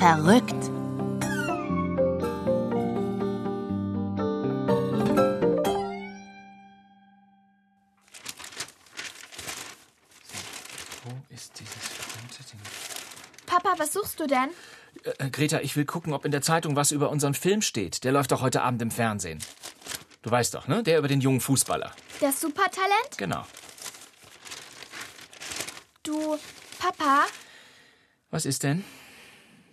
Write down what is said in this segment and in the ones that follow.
verrückt. Wo ist dieses verdammte Ding? Papa, was suchst du denn? Äh, Greta, ich will gucken, ob in der Zeitung was über unseren Film steht. Der läuft doch heute Abend im Fernsehen. Du weißt doch, ne? Der über den jungen Fußballer. Das Supertalent? Genau. Du, Papa, Was ist denn?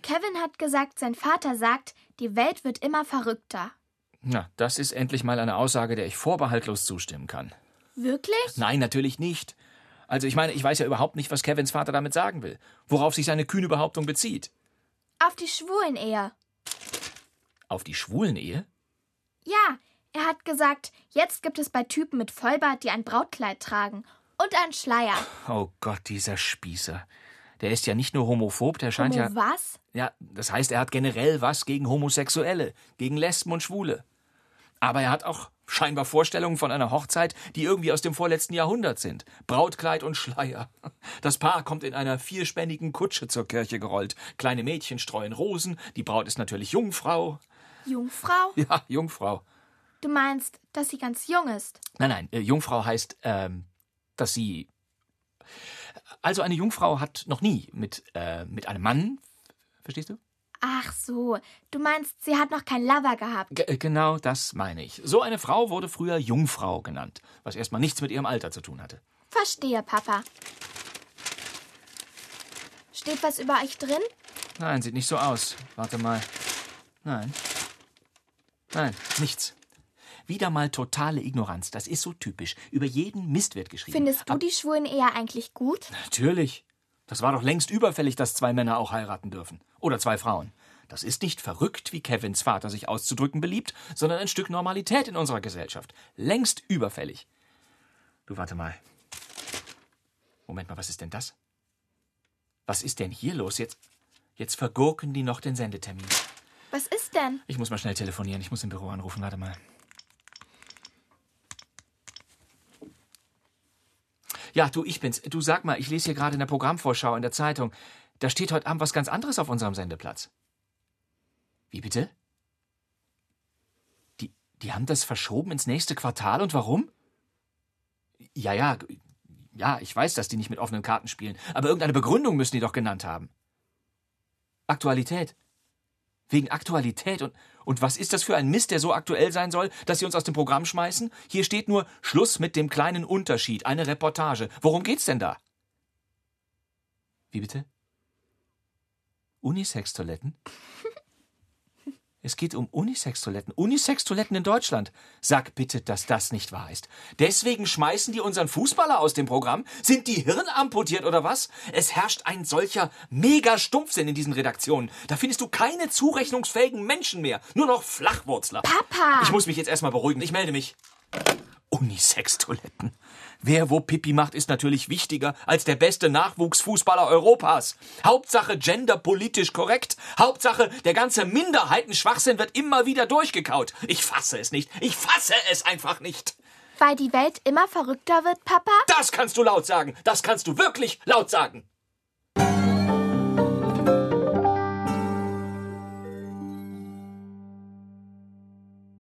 Kevin hat gesagt, sein Vater sagt, die Welt wird immer verrückter. Na, das ist endlich mal eine Aussage, der ich vorbehaltlos zustimmen kann. Wirklich? Nein, natürlich nicht. Also ich meine, ich weiß ja überhaupt nicht, was Kevins Vater damit sagen will. Worauf sich seine kühne Behauptung bezieht. Auf die Schwulen-Ehe. Auf die Schwulen-Ehe? Ja, er hat gesagt, jetzt gibt es bei Typen mit Vollbart, die ein Brautkleid tragen und einen Schleier. Oh Gott, dieser Spießer. Der ist ja nicht nur homophob, der scheint Homo ja. was? Ja, das heißt, er hat generell was gegen Homosexuelle, gegen Lesben und Schwule. Aber er hat auch scheinbar Vorstellungen von einer Hochzeit, die irgendwie aus dem vorletzten Jahrhundert sind. Brautkleid und Schleier. Das Paar kommt in einer vierspännigen Kutsche zur Kirche gerollt. Kleine Mädchen streuen Rosen, die Braut ist natürlich Jungfrau. Jungfrau? Ja, Jungfrau. Du meinst, dass sie ganz jung ist? Nein, nein, äh, Jungfrau heißt, ähm, dass sie. Also eine Jungfrau hat noch nie mit, äh, mit einem Mann. Verstehst du? Ach so, du meinst, sie hat noch keinen Lover gehabt. G äh, genau das meine ich. So eine Frau wurde früher Jungfrau genannt, was erstmal nichts mit ihrem Alter zu tun hatte. Verstehe, Papa. Steht was über euch drin? Nein, sieht nicht so aus. Warte mal. Nein. Nein, nichts. Wieder mal totale Ignoranz. Das ist so typisch. Über jeden Mist wird geschrieben. Findest du die Schwulen-Ehe eigentlich gut? Natürlich. Das war doch längst überfällig, dass zwei Männer auch heiraten dürfen. Oder zwei Frauen. Das ist nicht verrückt, wie Kevins Vater sich auszudrücken beliebt, sondern ein Stück Normalität in unserer Gesellschaft. Längst überfällig. Du warte mal. Moment mal, was ist denn das? Was ist denn hier los? Jetzt, jetzt vergurken die noch den Sendetermin. Was ist denn? Ich muss mal schnell telefonieren. Ich muss im Büro anrufen. Warte mal. Ja, du, ich bin's. Du sag mal, ich lese hier gerade in der Programmvorschau in der Zeitung. Da steht heute Abend was ganz anderes auf unserem Sendeplatz. Wie bitte? Die, die haben das verschoben ins nächste Quartal und warum? Ja, ja, ja, ich weiß, dass die nicht mit offenen Karten spielen, aber irgendeine Begründung müssen die doch genannt haben. Aktualität. Wegen Aktualität. Und, und was ist das für ein Mist, der so aktuell sein soll, dass Sie uns aus dem Programm schmeißen? Hier steht nur Schluss mit dem kleinen Unterschied, eine Reportage. Worum geht's denn da? Wie bitte? Unisex-Toiletten? Es geht um Unisex-Toiletten. Unisex-Toiletten in Deutschland. Sag bitte, dass das nicht wahr ist. Deswegen schmeißen die unseren Fußballer aus dem Programm? Sind die Hirn amputiert oder was? Es herrscht ein solcher Mega-Stumpfsinn in diesen Redaktionen. Da findest du keine zurechnungsfähigen Menschen mehr. Nur noch Flachwurzler. Papa! Ich muss mich jetzt erstmal beruhigen. Ich melde mich. Unisex-Toiletten. Wer wo Pipi macht, ist natürlich wichtiger als der beste Nachwuchsfußballer Europas. Hauptsache genderpolitisch korrekt. Hauptsache, der ganze Minderheitenschwachsinn wird immer wieder durchgekaut. Ich fasse es nicht. Ich fasse es einfach nicht. Weil die Welt immer verrückter wird, Papa? Das kannst du laut sagen. Das kannst du wirklich laut sagen.